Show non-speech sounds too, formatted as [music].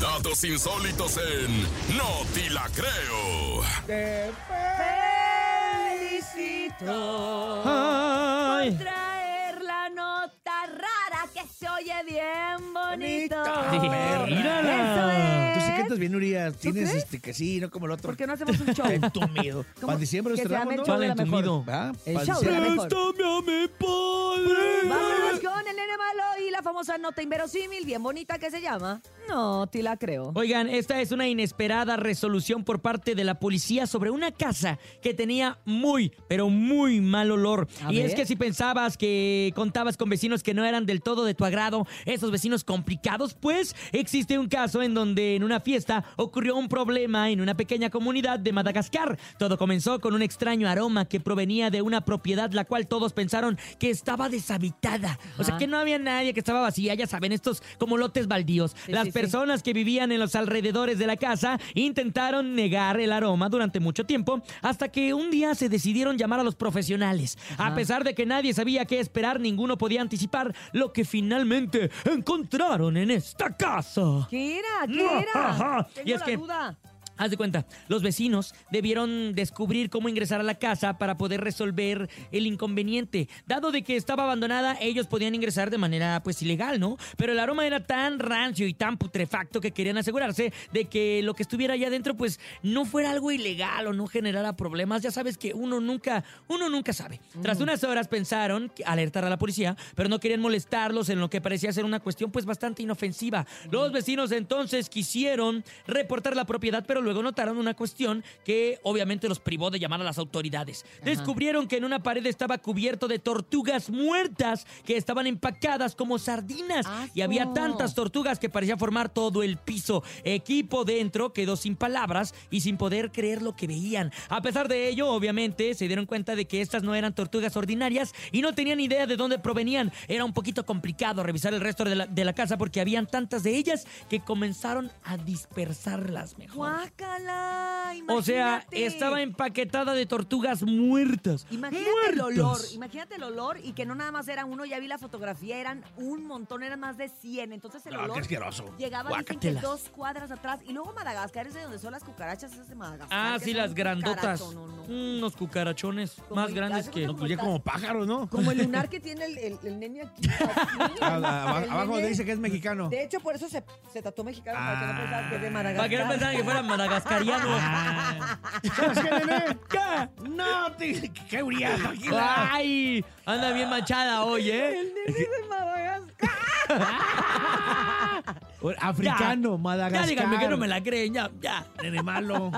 Datos insólitos en No Ti La Creo. Te felicito Ay. por traer la nota rara que se oye bien bonito. Bonita, mírala. Eso es. Tú sí cantas bien, Urias. Tienes crees? este que sí, no como el otro. ¿Por qué no hacemos un show? Entumido. [laughs] Para diciembre Que nos llame el show ¿no? de la mejor. entumido. ¿Va? El show de la mejor. Préstame a mi padre. Vámonos con el nene malo y la famosa nota inverosímil, bien bonita que se llama. No, te la creo. Oigan, esta es una inesperada resolución por parte de la policía sobre una casa que tenía muy, pero muy mal olor. A y es que si pensabas que contabas con vecinos que no eran del todo de tu agrado, esos vecinos complicados, pues existe un caso en donde en una fiesta ocurrió un problema en una pequeña comunidad de Madagascar. Todo comenzó con un extraño aroma que provenía de una propiedad la cual todos pensaron que estaba deshabitada. O sea, que no había nadie, que estaba vacía, ya saben, estos como lotes baldíos. Sí, Las sí, sí. Personas que vivían en los alrededores de la casa intentaron negar el aroma durante mucho tiempo hasta que un día se decidieron llamar a los profesionales. A pesar de que nadie sabía qué esperar, ninguno podía anticipar lo que finalmente encontraron en esta casa. ¿Qué era? ¿Qué [laughs] era? Tengo Y es la que- duda. Haz de cuenta, los vecinos debieron descubrir cómo ingresar a la casa para poder resolver el inconveniente. Dado de que estaba abandonada, ellos podían ingresar de manera pues ilegal, ¿no? Pero el aroma era tan rancio y tan putrefacto que querían asegurarse de que lo que estuviera allá adentro pues no fuera algo ilegal o no generara problemas. Ya sabes que uno nunca, uno nunca sabe. Tras unas horas pensaron alertar a la policía, pero no querían molestarlos en lo que parecía ser una cuestión pues bastante inofensiva. Los vecinos entonces quisieron reportar la propiedad, pero luego notaron una cuestión que obviamente los privó de llamar a las autoridades. Descubrieron que en una pared estaba cubierto de tortugas muertas que estaban empacadas como sardinas y había tantas tortugas que parecía formar todo el piso. Equipo dentro quedó sin palabras y sin poder creer lo que veían. A pesar de ello, obviamente, se dieron cuenta de que estas no eran tortugas ordinarias y no tenían idea de dónde provenían. Era un poquito complicado revisar el resto de la, de la casa porque habían tantas de ellas que comenzaron a dispersarlas mejor. Akala O sea, estaba empaquetada de tortugas muertas. Imagínate el olor, imagínate el olor y que no nada más era uno, ya vi la fotografía, eran un montón, eran más de 100. Entonces el Ah, qué olor asqueroso. llegaba dicen que dos cuadras atrás. Y luego Madagascar es de donde son las cucarachas esas de Madagascar. Ah, sí, las grandotas. no, no. Mm, Unos cucarachones Como más el- grandes que... No, pues ya como pájaro, ¿no? Como el lunar [laughs] que tiene el, el- el nene aquí. [laughs] Ah, el Abajo nene. dice que es mexicano. De hecho, por eso se, se tatuó mexicano, para que no Ah. pensaran que es de Para Madagascar. que no pensaran que fuera [laughs] madagascariano. ¿Sabes qué, nene? ¿Qué? No, te- qué. ¡Ay! Anda bien manchada hoy, ¿eh? El nene de Madagascar. [laughs] Africano, Ya Madagascar. díganme que no me la creen, ya, ya. Nene malo.